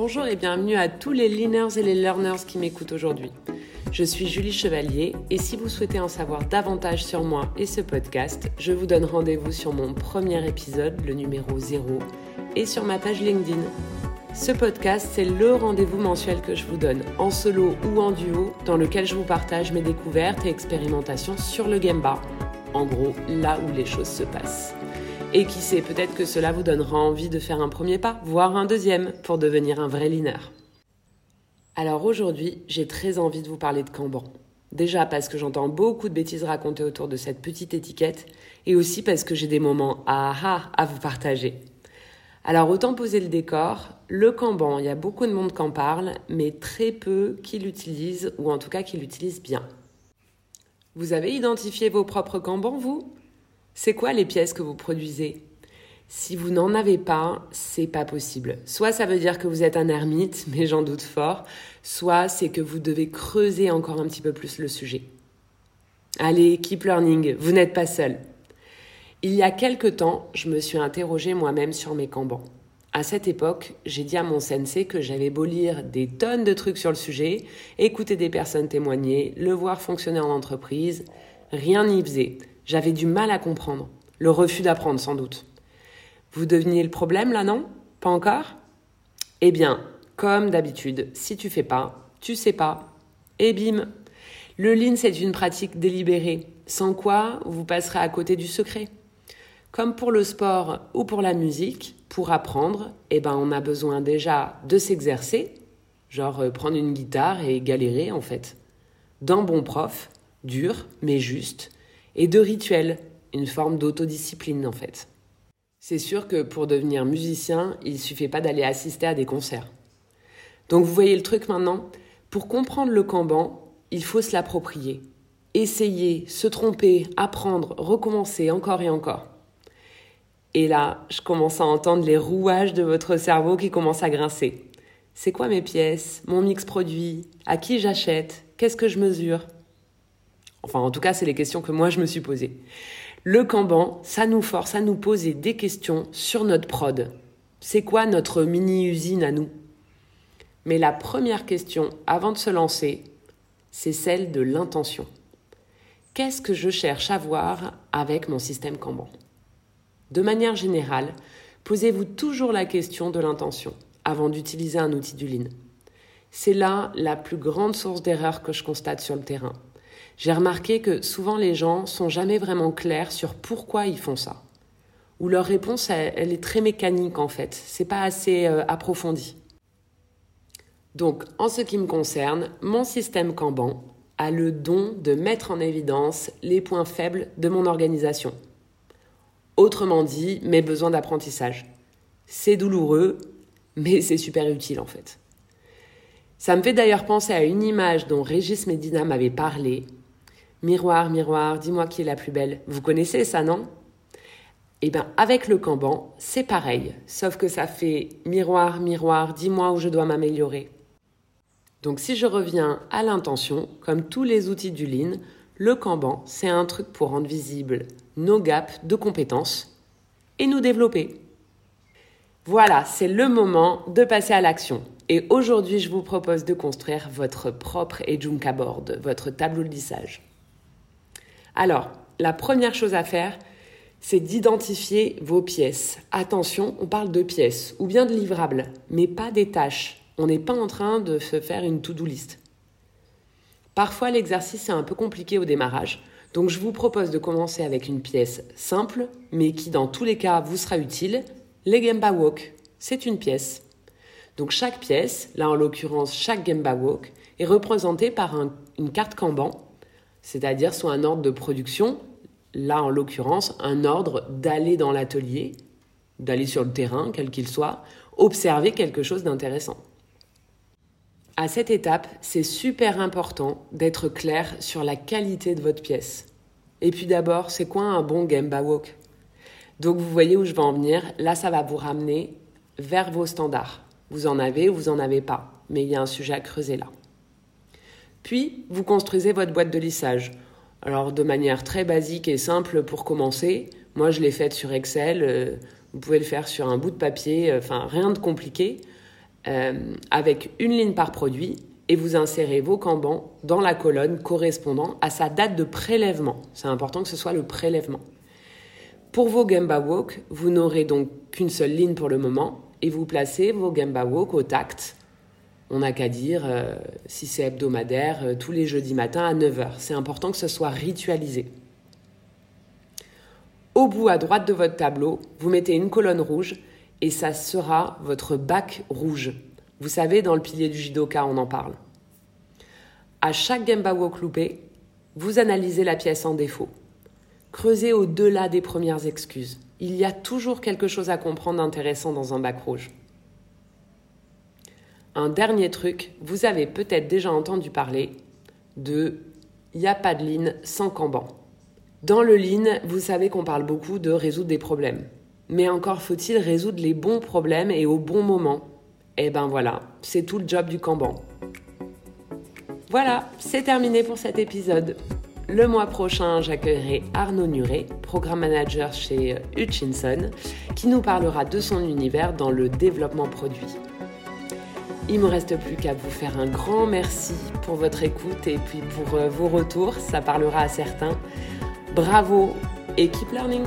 Bonjour et bienvenue à tous les learners et les learners qui m'écoutent aujourd'hui. Je suis Julie Chevalier et si vous souhaitez en savoir davantage sur moi et ce podcast, je vous donne rendez-vous sur mon premier épisode, le numéro 0, et sur ma page LinkedIn. Ce podcast, c'est le rendez-vous mensuel que je vous donne, en solo ou en duo, dans lequel je vous partage mes découvertes et expérimentations sur le Gemba. En gros, là où les choses se passent. Et qui sait, peut-être que cela vous donnera envie de faire un premier pas, voire un deuxième, pour devenir un vrai leaner. Alors aujourd'hui, j'ai très envie de vous parler de Kanban. Déjà parce que j'entends beaucoup de bêtises racontées autour de cette petite étiquette, et aussi parce que j'ai des moments aha à vous partager. Alors autant poser le décor, le Kanban, il y a beaucoup de monde qui en parle, mais très peu qui l'utilisent, ou en tout cas qui l'utilisent bien. Vous avez identifié vos propres Kanban, vous? C'est quoi les pièces que vous produisez? Si vous n'en avez pas, c'est pas possible. Soit ça veut dire que vous êtes un ermite, mais j'en doute fort, soit c'est que vous devez creuser encore un petit peu plus le sujet. Allez, keep learning, vous n'êtes pas seul. Il y a quelque temps, je me suis interrogée moi-même sur mes cambans. À cette époque, j'ai dit à mon sensei que j'avais beau lire des tonnes de trucs sur le sujet, écouter des personnes témoigner, le voir fonctionner en entreprise, rien n'y faisait. J'avais du mal à comprendre. Le refus d'apprendre, sans doute. Vous deveniez le problème, là, non? Pas encore? Eh bien, comme d'habitude, si tu fais pas, tu sais pas. Et bim Le lean, c'est une pratique délibérée, sans quoi vous passerez à côté du secret. Comme pour le sport ou pour la musique, pour apprendre, eh ben, on a besoin déjà de s'exercer, genre euh, prendre une guitare et galérer en fait. D'un bon prof, dur mais juste, et de rituel, une forme d'autodiscipline en fait. C'est sûr que pour devenir musicien, il suffit pas d'aller assister à des concerts. Donc vous voyez le truc maintenant Pour comprendre le Kanban, il faut se l'approprier. Essayer, se tromper, apprendre, recommencer encore et encore. Et là, je commence à entendre les rouages de votre cerveau qui commencent à grincer. C'est quoi mes pièces Mon mix produit À qui j'achète Qu'est-ce que je mesure? Enfin, en tout cas, c'est les questions que moi je me suis posées. Le Kanban, ça nous force à nous poser des questions sur notre prod. C'est quoi notre mini-usine à nous? Mais la première question, avant de se lancer, c'est celle de l'intention. Qu'est-ce que je cherche à voir avec mon système Kanban? De manière générale, posez-vous toujours la question de l'intention avant d'utiliser un outil du Lean. C'est là la plus grande source d'erreur que je constate sur le terrain j'ai remarqué que souvent les gens sont jamais vraiment clairs sur pourquoi ils font ça. Ou leur réponse, elle, est très mécanique en fait. C'est pas assez euh, approfondi. Donc, en ce qui me concerne, mon système Kanban a le don de mettre en évidence les points faibles de mon organisation. Autrement dit, mes besoins d'apprentissage. C'est douloureux, mais c'est super utile en fait. Ça me fait d'ailleurs penser à une image dont Régis Medina m'avait parlé Miroir, miroir, dis-moi qui est la plus belle. Vous connaissez ça, non? Eh bien, avec le Kanban, c'est pareil, sauf que ça fait miroir, miroir, dis-moi où je dois m'améliorer. Donc si je reviens à l'intention, comme tous les outils du Lean, le Kanban, c'est un truc pour rendre visible nos gaps de compétences et nous développer. Voilà, c'est le moment de passer à l'action. Et aujourd'hui, je vous propose de construire votre propre Ejunka Board, votre tableau de lissage. Alors, la première chose à faire, c'est d'identifier vos pièces. Attention, on parle de pièces ou bien de livrables, mais pas des tâches. On n'est pas en train de se faire une to-do list. Parfois, l'exercice est un peu compliqué au démarrage, donc je vous propose de commencer avec une pièce simple, mais qui dans tous les cas vous sera utile, les Gemba Walk. C'est une pièce. Donc chaque pièce, là en l'occurrence chaque Gemba Walk, est représentée par une carte Kanban c'est-à-dire soit un ordre de production, là en l'occurrence un ordre d'aller dans l'atelier, d'aller sur le terrain, quel qu'il soit, observer quelque chose d'intéressant. À cette étape, c'est super important d'être clair sur la qualité de votre pièce. Et puis d'abord, c'est quoi un bon Gemba Walk? Donc vous voyez où je vais en venir. Là, ça va vous ramener vers vos standards. Vous en avez ou vous en avez pas. Mais il y a un sujet à creuser là. Puis, vous construisez votre boîte de lissage. Alors, de manière très basique et simple pour commencer, moi je l'ai faite sur Excel, euh, vous pouvez le faire sur un bout de papier, euh, enfin rien de compliqué. euh, avec une ligne par produit et vous insérez vos Kanban dans la colonne correspondant à sa date de prélèvement. C'est important que ce soit le prélèvement. Pour vos Gemba Walk, vous n'aurez donc qu'une seule ligne pour le moment et vous placez vos Gemba Walk au tact. On n'a qu'à dire euh, si c'est hebdomadaire, euh, tous les jeudis matins à 9h. C'est important que ce soit ritualisé. Au bout à droite de votre tableau, vous mettez une colonne rouge et ça sera votre bac rouge. Vous savez, dans le pilier du judoka, on en parle. À chaque Gemba Walk vous analysez la pièce en défaut. Creusez au-delà des premières excuses. Il y a toujours quelque chose à comprendre d'intéressant dans un bac rouge. Un dernier truc, vous avez peut-être déjà entendu parler de il n'y a pas de ligne sans Kanban. Dans le lean, vous savez qu'on parle beaucoup de résoudre des problèmes. Mais encore faut-il résoudre les bons problèmes et au bon moment et ben voilà, c'est tout le job du Kanban. Voilà, c'est terminé pour cet épisode. Le mois prochain, j'accueillerai Arnaud Nuret, programme manager chez Hutchinson, qui nous parlera de son univers dans le développement produit. Il ne me reste plus qu'à vous faire un grand merci pour votre écoute et puis pour euh, vos retours, ça parlera à certains. Bravo keep learning!